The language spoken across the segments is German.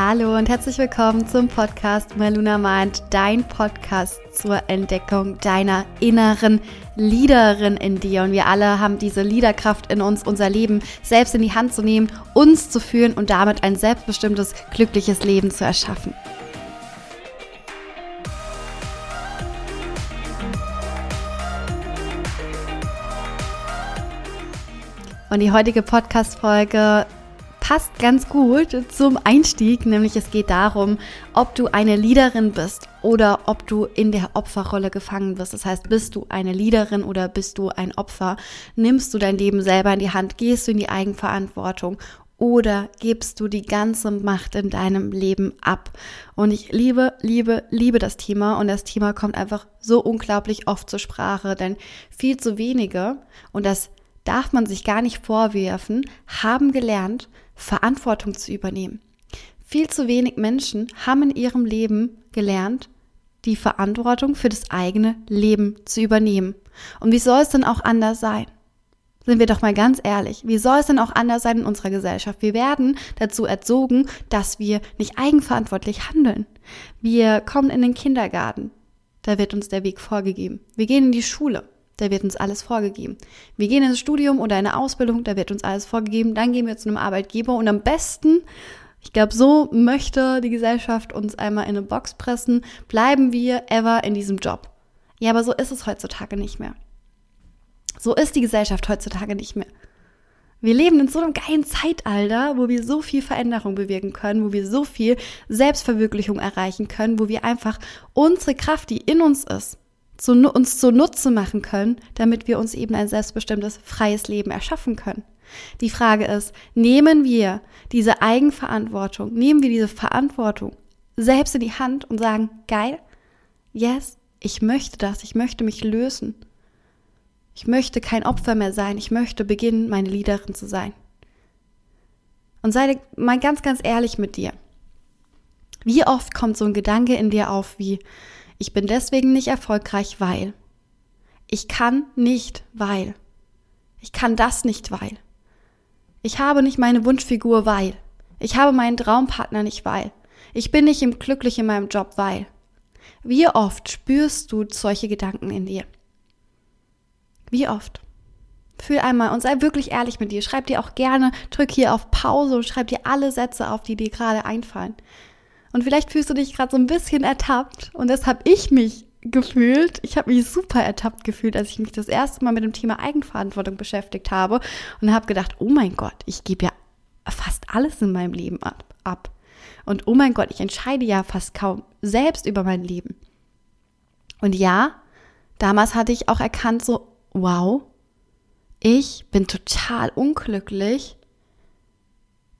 Hallo und herzlich willkommen zum Podcast Meluna Mind, dein Podcast zur Entdeckung deiner inneren Leaderin in dir. Und wir alle haben diese Leaderkraft in uns, unser Leben selbst in die Hand zu nehmen, uns zu führen und damit ein selbstbestimmtes, glückliches Leben zu erschaffen. Und die heutige Podcast-Folge passt ganz gut zum Einstieg, nämlich es geht darum, ob du eine Leaderin bist oder ob du in der Opferrolle gefangen bist. Das heißt, bist du eine Leaderin oder bist du ein Opfer? Nimmst du dein Leben selber in die Hand? Gehst du in die Eigenverantwortung? Oder gibst du die ganze Macht in deinem Leben ab? Und ich liebe, liebe, liebe das Thema. Und das Thema kommt einfach so unglaublich oft zur Sprache, denn viel zu wenige, und das darf man sich gar nicht vorwerfen, haben gelernt, Verantwortung zu übernehmen. Viel zu wenig Menschen haben in ihrem Leben gelernt, die Verantwortung für das eigene Leben zu übernehmen. Und wie soll es denn auch anders sein? Sind wir doch mal ganz ehrlich, wie soll es denn auch anders sein in unserer Gesellschaft? Wir werden dazu erzogen, dass wir nicht eigenverantwortlich handeln. Wir kommen in den Kindergarten, da wird uns der Weg vorgegeben. Wir gehen in die Schule, da wird uns alles vorgegeben. Wir gehen ins Studium oder eine Ausbildung, da wird uns alles vorgegeben. Dann gehen wir zu einem Arbeitgeber und am besten, ich glaube, so möchte die Gesellschaft uns einmal in eine Box pressen, bleiben wir ever in diesem Job. Ja, aber so ist es heutzutage nicht mehr. So ist die Gesellschaft heutzutage nicht mehr. Wir leben in so einem geilen Zeitalter, wo wir so viel Veränderung bewirken können, wo wir so viel Selbstverwirklichung erreichen können, wo wir einfach unsere Kraft, die in uns ist, zu, uns zunutze machen können, damit wir uns eben ein selbstbestimmtes, freies Leben erschaffen können. Die Frage ist, nehmen wir diese Eigenverantwortung, nehmen wir diese Verantwortung selbst in die Hand und sagen, geil, yes, ich möchte das, ich möchte mich lösen. Ich möchte kein Opfer mehr sein, ich möchte beginnen, meine Leaderin zu sein. Und sei mal ganz, ganz ehrlich mit dir. Wie oft kommt so ein Gedanke in dir auf wie, ich bin deswegen nicht erfolgreich, weil. Ich kann nicht, weil. Ich kann das nicht, weil. Ich habe nicht meine Wunschfigur, weil. Ich habe meinen Traumpartner nicht, weil. Ich bin nicht im glücklich in meinem Job, weil. Wie oft spürst du solche Gedanken in dir? Wie oft? Fühl einmal und sei wirklich ehrlich mit dir. Schreib dir auch gerne, drück hier auf Pause und schreib dir alle Sätze auf, die dir gerade einfallen. Und vielleicht fühlst du dich gerade so ein bisschen ertappt und das habe ich mich gefühlt. Ich habe mich super ertappt gefühlt, als ich mich das erste Mal mit dem Thema Eigenverantwortung beschäftigt habe und habe gedacht, oh mein Gott, ich gebe ja fast alles in meinem Leben ab. Und oh mein Gott, ich entscheide ja fast kaum selbst über mein Leben. Und ja, damals hatte ich auch erkannt, so, wow, ich bin total unglücklich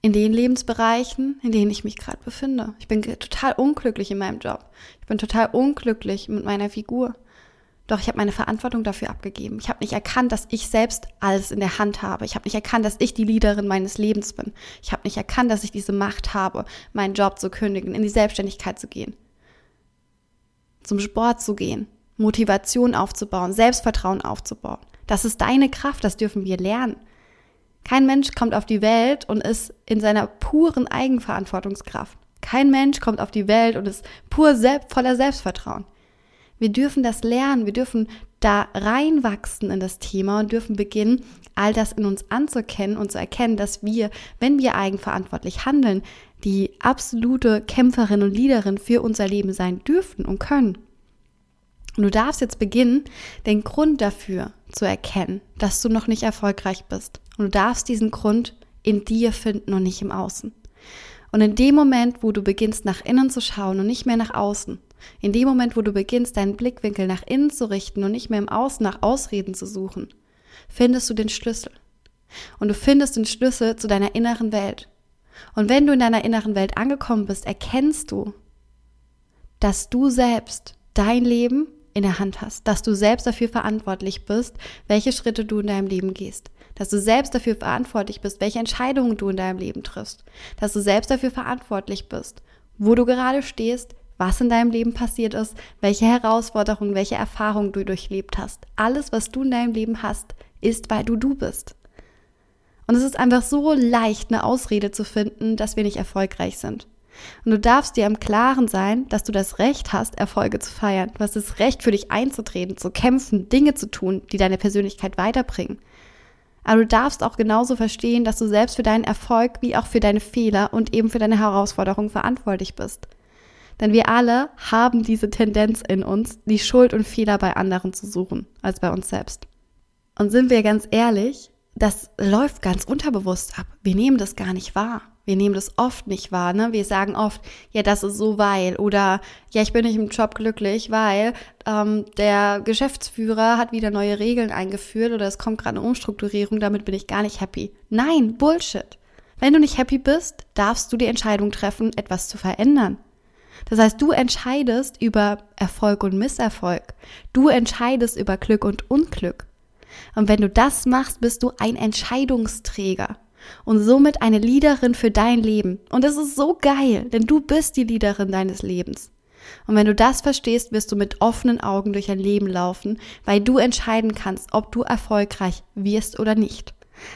in den Lebensbereichen, in denen ich mich gerade befinde. Ich bin total unglücklich in meinem Job. Ich bin total unglücklich mit meiner Figur. Doch ich habe meine Verantwortung dafür abgegeben. Ich habe nicht erkannt, dass ich selbst alles in der Hand habe. Ich habe nicht erkannt, dass ich die Leaderin meines Lebens bin. Ich habe nicht erkannt, dass ich diese Macht habe, meinen Job zu kündigen, in die Selbstständigkeit zu gehen, zum Sport zu gehen, Motivation aufzubauen, Selbstvertrauen aufzubauen. Das ist deine Kraft, das dürfen wir lernen. Kein Mensch kommt auf die Welt und ist in seiner puren Eigenverantwortungskraft. Kein Mensch kommt auf die Welt und ist pur selbst, voller Selbstvertrauen. Wir dürfen das lernen, wir dürfen da reinwachsen in das Thema und dürfen beginnen, all das in uns anzuerkennen und zu erkennen, dass wir, wenn wir eigenverantwortlich handeln, die absolute Kämpferin und Leaderin für unser Leben sein dürfen und können. Und du darfst jetzt beginnen, den Grund dafür zu erkennen, dass du noch nicht erfolgreich bist. Und du darfst diesen Grund in dir finden und nicht im Außen. Und in dem Moment, wo du beginnst, nach innen zu schauen und nicht mehr nach außen, in dem Moment, wo du beginnst, deinen Blickwinkel nach innen zu richten und nicht mehr im Außen nach Ausreden zu suchen, findest du den Schlüssel. Und du findest den Schlüssel zu deiner inneren Welt. Und wenn du in deiner inneren Welt angekommen bist, erkennst du, dass du selbst dein Leben in der Hand hast, dass du selbst dafür verantwortlich bist, welche Schritte du in deinem Leben gehst, dass du selbst dafür verantwortlich bist, welche Entscheidungen du in deinem Leben triffst, dass du selbst dafür verantwortlich bist, wo du gerade stehst, was in deinem Leben passiert ist, welche Herausforderungen, welche Erfahrungen du durchlebt hast. Alles, was du in deinem Leben hast, ist, weil du du bist. Und es ist einfach so leicht, eine Ausrede zu finden, dass wir nicht erfolgreich sind. Und du darfst dir im Klaren sein, dass du das Recht hast, Erfolge zu feiern. Du hast das Recht, für dich einzutreten, zu kämpfen, Dinge zu tun, die deine Persönlichkeit weiterbringen. Aber du darfst auch genauso verstehen, dass du selbst für deinen Erfolg wie auch für deine Fehler und eben für deine Herausforderungen verantwortlich bist. Denn wir alle haben diese Tendenz in uns, die Schuld und Fehler bei anderen zu suchen, als bei uns selbst. Und sind wir ganz ehrlich, das läuft ganz unterbewusst ab. Wir nehmen das gar nicht wahr. Wir nehmen das oft nicht wahr. Ne? Wir sagen oft, ja, das ist so weil oder ja, ich bin nicht im Job glücklich, weil ähm, der Geschäftsführer hat wieder neue Regeln eingeführt oder es kommt gerade eine Umstrukturierung, damit bin ich gar nicht happy. Nein, Bullshit. Wenn du nicht happy bist, darfst du die Entscheidung treffen, etwas zu verändern. Das heißt, du entscheidest über Erfolg und Misserfolg. Du entscheidest über Glück und Unglück. Und wenn du das machst, bist du ein Entscheidungsträger und somit eine Leaderin für dein Leben. Und das ist so geil, denn du bist die Leaderin deines Lebens. Und wenn du das verstehst, wirst du mit offenen Augen durch ein Leben laufen, weil du entscheiden kannst, ob du erfolgreich wirst oder nicht.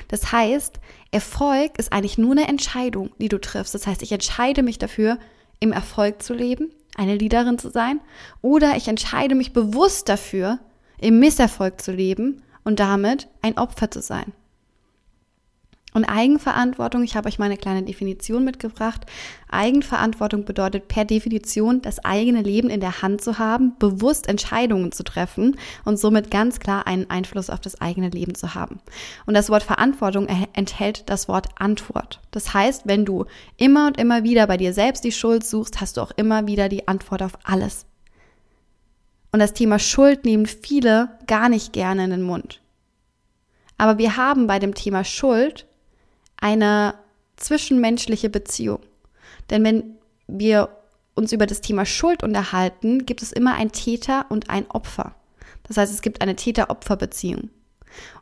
Das heißt, Erfolg ist eigentlich nur eine Entscheidung, die du triffst. Das heißt, ich entscheide mich dafür, im Erfolg zu leben, eine Leaderin zu sein, oder ich entscheide mich bewusst dafür, im Misserfolg zu leben und damit ein Opfer zu sein. Und Eigenverantwortung, ich habe euch mal eine kleine Definition mitgebracht. Eigenverantwortung bedeutet per Definition, das eigene Leben in der Hand zu haben, bewusst Entscheidungen zu treffen und somit ganz klar einen Einfluss auf das eigene Leben zu haben. Und das Wort Verantwortung enthält das Wort Antwort. Das heißt, wenn du immer und immer wieder bei dir selbst die Schuld suchst, hast du auch immer wieder die Antwort auf alles. Und das Thema Schuld nehmen viele gar nicht gerne in den Mund. Aber wir haben bei dem Thema Schuld eine zwischenmenschliche Beziehung. Denn wenn wir uns über das Thema Schuld unterhalten, gibt es immer ein Täter und ein Opfer. Das heißt, es gibt eine Täter-Opfer-Beziehung.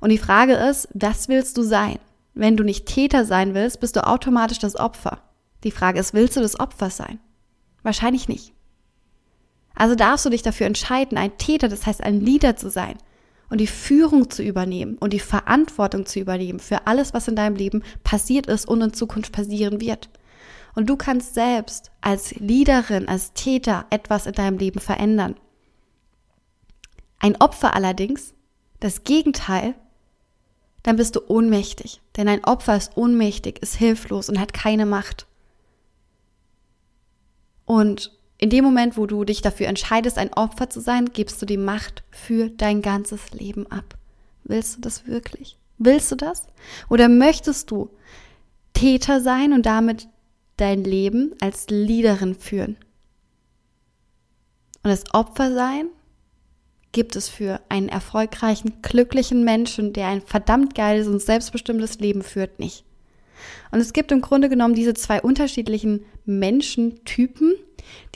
Und die Frage ist, was willst du sein? Wenn du nicht Täter sein willst, bist du automatisch das Opfer. Die Frage ist, willst du das Opfer sein? Wahrscheinlich nicht. Also darfst du dich dafür entscheiden, ein Täter, das heißt ein Leader zu sein und die Führung zu übernehmen und die Verantwortung zu übernehmen für alles, was in deinem Leben passiert ist und in Zukunft passieren wird. Und du kannst selbst als Leaderin, als Täter etwas in deinem Leben verändern. Ein Opfer allerdings, das Gegenteil, dann bist du ohnmächtig. Denn ein Opfer ist ohnmächtig, ist hilflos und hat keine Macht. Und in dem Moment, wo du dich dafür entscheidest, ein Opfer zu sein, gibst du die Macht für dein ganzes Leben ab. Willst du das wirklich? Willst du das? Oder möchtest du Täter sein und damit dein Leben als Leaderin führen? Und das Opfer sein gibt es für einen erfolgreichen, glücklichen Menschen, der ein verdammt geiles und selbstbestimmtes Leben führt, nicht. Und es gibt im Grunde genommen diese zwei unterschiedlichen Menschentypen.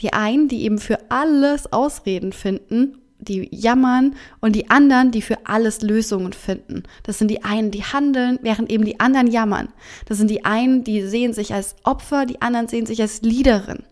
Die einen, die eben für alles Ausreden finden, die jammern und die anderen, die für alles Lösungen finden. Das sind die einen, die handeln, während eben die anderen jammern. Das sind die einen, die sehen sich als Opfer, die anderen sehen sich als Leaderin.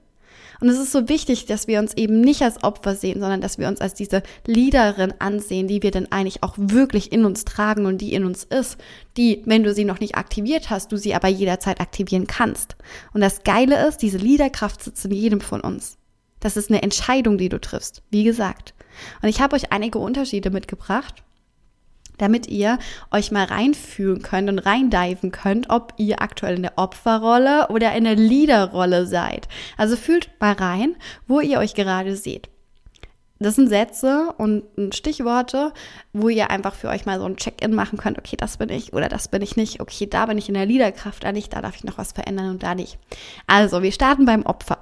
Und es ist so wichtig, dass wir uns eben nicht als Opfer sehen, sondern dass wir uns als diese Leaderin ansehen, die wir denn eigentlich auch wirklich in uns tragen und die in uns ist, die, wenn du sie noch nicht aktiviert hast, du sie aber jederzeit aktivieren kannst. Und das Geile ist, diese Leaderkraft sitzt in jedem von uns. Das ist eine Entscheidung, die du triffst, wie gesagt. Und ich habe euch einige Unterschiede mitgebracht damit ihr euch mal reinfühlen könnt und reindiven könnt, ob ihr aktuell in der Opferrolle oder in der Leaderrolle seid. Also fühlt mal rein, wo ihr euch gerade seht. Das sind Sätze und Stichworte, wo ihr einfach für euch mal so ein Check-in machen könnt. Okay, das bin ich oder das bin ich nicht. Okay, da bin ich in der Leaderkraft, da nicht, da darf ich noch was verändern und da nicht. Also, wir starten beim Opfer.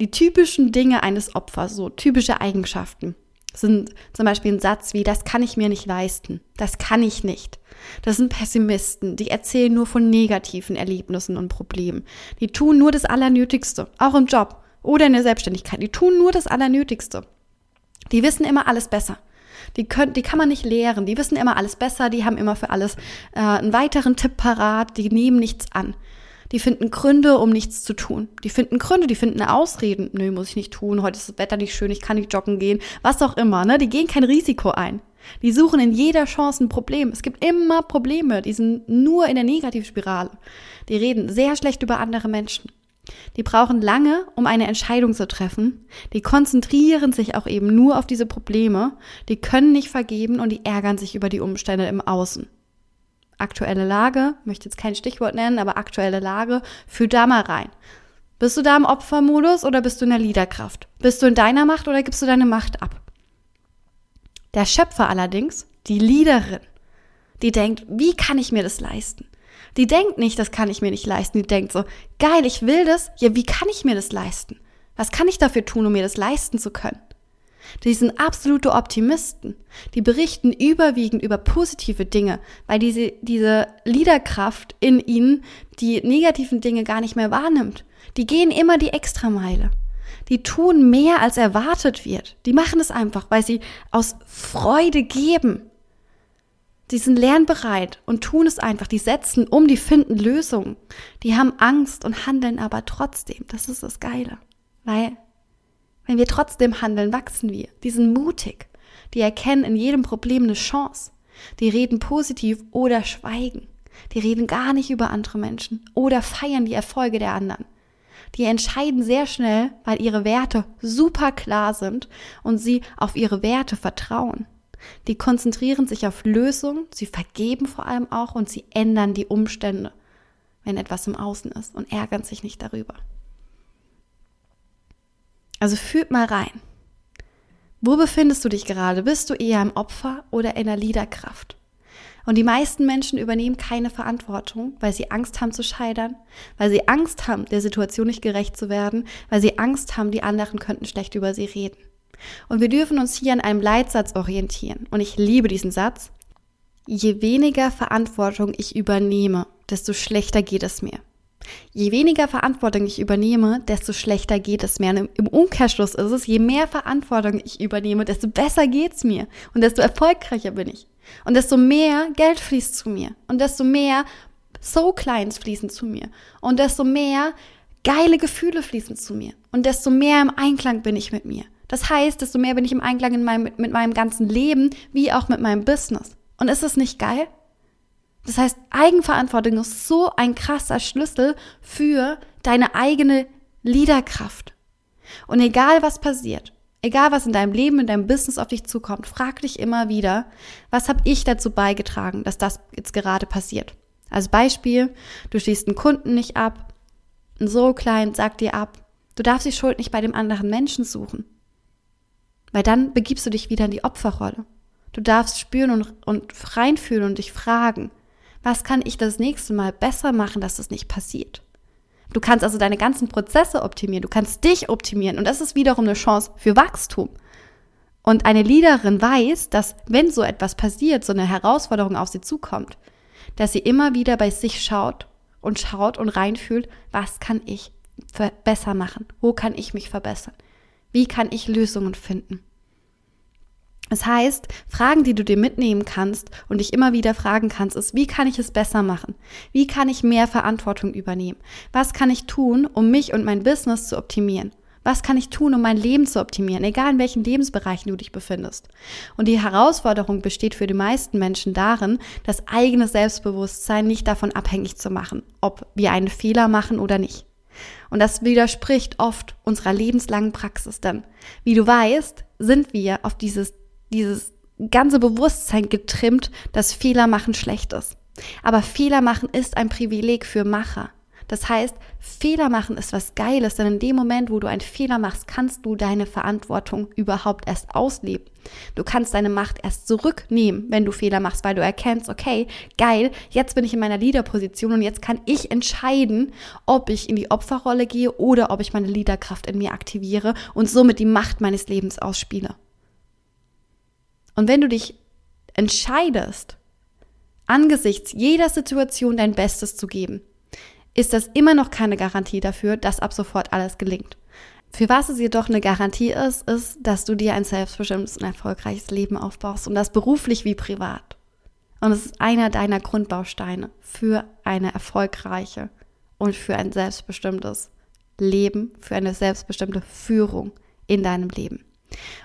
Die typischen Dinge eines Opfers, so typische Eigenschaften sind zum Beispiel ein Satz wie, das kann ich mir nicht leisten, das kann ich nicht. Das sind Pessimisten, die erzählen nur von negativen Erlebnissen und Problemen. Die tun nur das Allernötigste, auch im Job oder in der Selbstständigkeit. Die tun nur das Allernötigste. Die wissen immer alles besser. Die, können, die kann man nicht lehren. Die wissen immer alles besser. Die haben immer für alles äh, einen weiteren Tipp parat. Die nehmen nichts an. Die finden Gründe, um nichts zu tun. Die finden Gründe, die finden Ausreden. Nö, muss ich nicht tun. Heute ist das Wetter nicht schön. Ich kann nicht joggen gehen. Was auch immer, ne? Die gehen kein Risiko ein. Die suchen in jeder Chance ein Problem. Es gibt immer Probleme. Die sind nur in der Negativspirale. Die reden sehr schlecht über andere Menschen. Die brauchen lange, um eine Entscheidung zu treffen. Die konzentrieren sich auch eben nur auf diese Probleme. Die können nicht vergeben und die ärgern sich über die Umstände im Außen. Aktuelle Lage, möchte jetzt kein Stichwort nennen, aber aktuelle Lage, fühl da mal rein. Bist du da im Opfermodus oder bist du in der Liederkraft? Bist du in deiner Macht oder gibst du deine Macht ab? Der Schöpfer allerdings, die Liederin, die denkt, wie kann ich mir das leisten? Die denkt nicht, das kann ich mir nicht leisten. Die denkt so, geil, ich will das. Ja, wie kann ich mir das leisten? Was kann ich dafür tun, um mir das leisten zu können? Die sind absolute Optimisten. Die berichten überwiegend über positive Dinge, weil diese, diese Liederkraft in ihnen die negativen Dinge gar nicht mehr wahrnimmt. Die gehen immer die Extrameile. Die tun mehr, als erwartet wird. Die machen es einfach, weil sie aus Freude geben. Die sind lernbereit und tun es einfach. Die setzen um, die finden Lösungen. Die haben Angst und handeln aber trotzdem. Das ist das Geile. Weil, wenn wir trotzdem handeln, wachsen wir. Die sind mutig. Die erkennen in jedem Problem eine Chance. Die reden positiv oder schweigen. Die reden gar nicht über andere Menschen oder feiern die Erfolge der anderen. Die entscheiden sehr schnell, weil ihre Werte super klar sind und sie auf ihre Werte vertrauen. Die konzentrieren sich auf Lösungen, sie vergeben vor allem auch und sie ändern die Umstände, wenn etwas im Außen ist und ärgern sich nicht darüber. Also fühlt mal rein. Wo befindest du dich gerade? Bist du eher im Opfer oder in der Liederkraft? Und die meisten Menschen übernehmen keine Verantwortung, weil sie Angst haben zu scheitern, weil sie Angst haben, der Situation nicht gerecht zu werden, weil sie Angst haben, die anderen könnten schlecht über sie reden. Und wir dürfen uns hier an einem Leitsatz orientieren. Und ich liebe diesen Satz. Je weniger Verantwortung ich übernehme, desto schlechter geht es mir. Je weniger Verantwortung ich übernehme, desto schlechter geht es mir. Und im Umkehrschluss ist es, je mehr Verantwortung ich übernehme, desto besser geht's mir und desto erfolgreicher bin ich. Und desto mehr Geld fließt zu mir und desto mehr Soul Clients fließen zu mir und desto mehr geile Gefühle fließen zu mir und desto mehr im Einklang bin ich mit mir. Das heißt, desto mehr bin ich im Einklang in meinem, mit meinem ganzen Leben, wie auch mit meinem Business. Und ist es nicht geil? Das heißt, Eigenverantwortung ist so ein krasser Schlüssel für deine eigene Liederkraft. Und egal was passiert, egal was in deinem Leben, in deinem Business auf dich zukommt, frag dich immer wieder, was habe ich dazu beigetragen, dass das jetzt gerade passiert? Als Beispiel, du schließt einen Kunden nicht ab, ein so klein sagt dir ab, du darfst die Schuld nicht bei dem anderen Menschen suchen. Weil dann begibst du dich wieder in die Opferrolle. Du darfst spüren und, und reinfühlen und dich fragen, was kann ich das nächste Mal besser machen, dass das nicht passiert? Du kannst also deine ganzen Prozesse optimieren, du kannst dich optimieren und das ist wiederum eine Chance für Wachstum. Und eine Leaderin weiß, dass wenn so etwas passiert, so eine Herausforderung auf sie zukommt, dass sie immer wieder bei sich schaut und schaut und reinfühlt, was kann ich besser machen? Wo kann ich mich verbessern? Wie kann ich Lösungen finden? Das heißt, Fragen, die du dir mitnehmen kannst und dich immer wieder fragen kannst, ist, wie kann ich es besser machen? Wie kann ich mehr Verantwortung übernehmen? Was kann ich tun, um mich und mein Business zu optimieren? Was kann ich tun, um mein Leben zu optimieren, egal in welchen Lebensbereichen du dich befindest? Und die Herausforderung besteht für die meisten Menschen darin, das eigene Selbstbewusstsein nicht davon abhängig zu machen, ob wir einen Fehler machen oder nicht. Und das widerspricht oft unserer lebenslangen Praxis, denn wie du weißt, sind wir auf dieses, dieses ganze Bewusstsein getrimmt, dass Fehler machen schlecht ist. Aber Fehler machen ist ein Privileg für Macher. Das heißt, Fehler machen ist was Geiles, denn in dem Moment, wo du einen Fehler machst, kannst du deine Verantwortung überhaupt erst ausleben. Du kannst deine Macht erst zurücknehmen, wenn du Fehler machst, weil du erkennst, okay, geil, jetzt bin ich in meiner Leaderposition und jetzt kann ich entscheiden, ob ich in die Opferrolle gehe oder ob ich meine Leaderkraft in mir aktiviere und somit die Macht meines Lebens ausspiele. Und wenn du dich entscheidest, angesichts jeder Situation dein Bestes zu geben, ist das immer noch keine Garantie dafür, dass ab sofort alles gelingt. Für was es jedoch eine Garantie ist, ist, dass du dir ein selbstbestimmtes und erfolgreiches Leben aufbaust und das beruflich wie privat. Und es ist einer deiner Grundbausteine für eine erfolgreiche und für ein selbstbestimmtes Leben, für eine selbstbestimmte Führung in deinem Leben.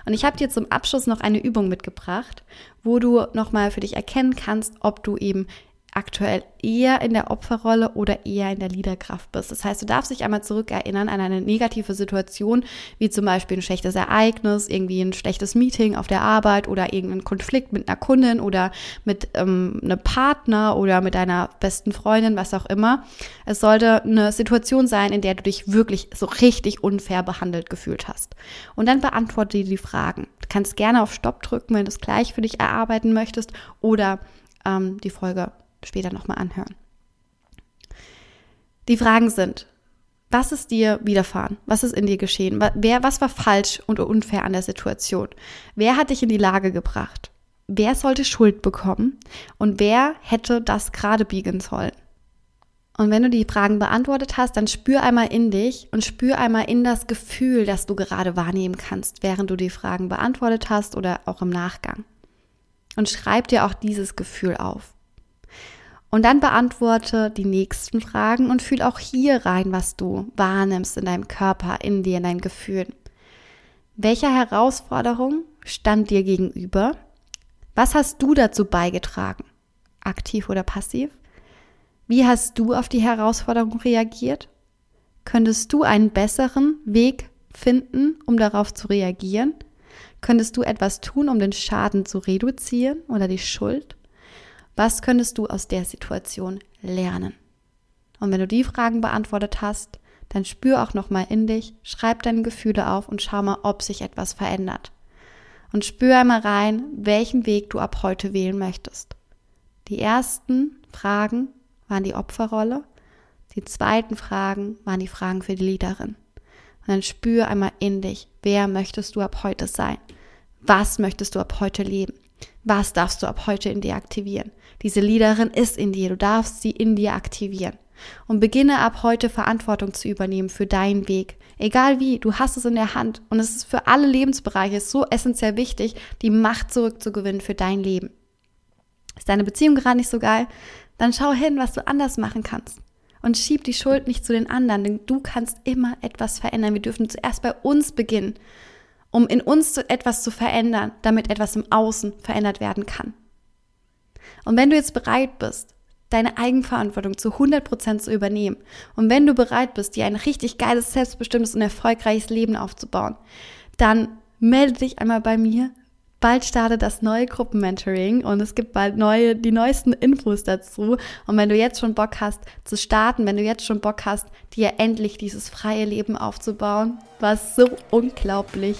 Und ich habe dir zum Abschluss noch eine Übung mitgebracht, wo du nochmal für dich erkennen kannst, ob du eben aktuell eher in der Opferrolle oder eher in der Leaderkraft bist. Das heißt, du darfst dich einmal zurückerinnern an eine negative Situation, wie zum Beispiel ein schlechtes Ereignis, irgendwie ein schlechtes Meeting auf der Arbeit oder irgendein Konflikt mit einer Kundin oder mit ähm, einem Partner oder mit deiner besten Freundin, was auch immer. Es sollte eine Situation sein, in der du dich wirklich so richtig unfair behandelt gefühlt hast. Und dann beantworte dir die Fragen. Du kannst gerne auf Stopp drücken, wenn du es gleich für dich erarbeiten möchtest oder ähm, die Folge später nochmal anhören. Die Fragen sind, was ist dir widerfahren? Was ist in dir geschehen? Wer, was war falsch und unfair an der Situation? Wer hat dich in die Lage gebracht? Wer sollte Schuld bekommen? Und wer hätte das gerade biegen sollen? Und wenn du die Fragen beantwortet hast, dann spür einmal in dich und spür einmal in das Gefühl, das du gerade wahrnehmen kannst, während du die Fragen beantwortet hast oder auch im Nachgang. Und schreib dir auch dieses Gefühl auf. Und dann beantworte die nächsten Fragen und fühl auch hier rein, was du wahrnimmst in deinem Körper, in dir, in deinen Gefühlen. Welcher Herausforderung stand dir gegenüber? Was hast du dazu beigetragen? Aktiv oder passiv? Wie hast du auf die Herausforderung reagiert? Könntest du einen besseren Weg finden, um darauf zu reagieren? Könntest du etwas tun, um den Schaden zu reduzieren oder die Schuld? Was könntest du aus der Situation lernen? Und wenn du die Fragen beantwortet hast, dann spür auch nochmal in dich, schreib deine Gefühle auf und schau mal, ob sich etwas verändert. Und spür einmal rein, welchen Weg du ab heute wählen möchtest. Die ersten Fragen waren die Opferrolle, die zweiten Fragen waren die Fragen für die Leaderin. Und dann spür einmal in dich, wer möchtest du ab heute sein? Was möchtest du ab heute leben? Was darfst du ab heute in dir aktivieren? Diese Leaderin ist in dir, du darfst sie in dir aktivieren. Und beginne ab heute Verantwortung zu übernehmen für deinen Weg. Egal wie, du hast es in der Hand. Und es ist für alle Lebensbereiche so essentiell wichtig, die Macht zurückzugewinnen für dein Leben. Ist deine Beziehung gerade nicht so geil? Dann schau hin, was du anders machen kannst. Und schieb die Schuld nicht zu den anderen, denn du kannst immer etwas verändern. Wir dürfen zuerst bei uns beginnen, um in uns etwas zu verändern, damit etwas im Außen verändert werden kann. Und wenn du jetzt bereit bist, deine Eigenverantwortung zu 100% zu übernehmen und wenn du bereit bist, dir ein richtig geiles, selbstbestimmtes und erfolgreiches Leben aufzubauen, dann melde dich einmal bei mir. Bald startet das neue Gruppenmentoring und es gibt bald neue, die neuesten Infos dazu. Und wenn du jetzt schon Bock hast zu starten, wenn du jetzt schon Bock hast, dir endlich dieses freie Leben aufzubauen, was so unglaublich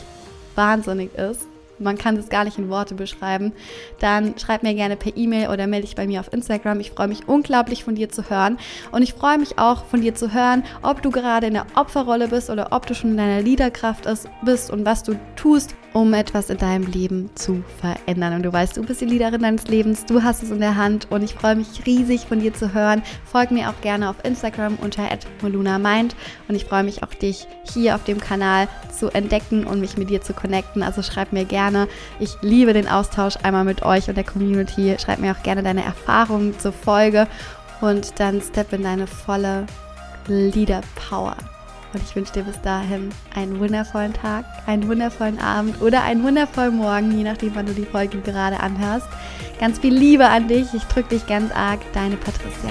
wahnsinnig ist, man kann das gar nicht in Worte beschreiben, dann schreib mir gerne per E-Mail oder melde dich bei mir auf Instagram. Ich freue mich unglaublich von dir zu hören und ich freue mich auch von dir zu hören, ob du gerade in der Opferrolle bist oder ob du schon in deiner Liederkraft bist und was du tust, um etwas in deinem Leben zu verändern. Und du weißt, du bist die Leaderin deines Lebens, du hast es in der Hand und ich freue mich riesig von dir zu hören. Folg mir auch gerne auf Instagram unter @molunamind und ich freue mich auch dich hier auf dem Kanal zu entdecken und mich mit dir zu connecten. Also schreib mir gerne. Ich liebe den Austausch einmal mit euch und der Community. Schreib mir auch gerne deine Erfahrungen zur Folge und dann step in deine volle Leader Power. Und ich wünsche dir bis dahin einen wundervollen Tag, einen wundervollen Abend oder einen wundervollen Morgen, je nachdem, wann du die Folge gerade anhörst. Ganz viel Liebe an dich. Ich drücke dich ganz arg. Deine Patricia.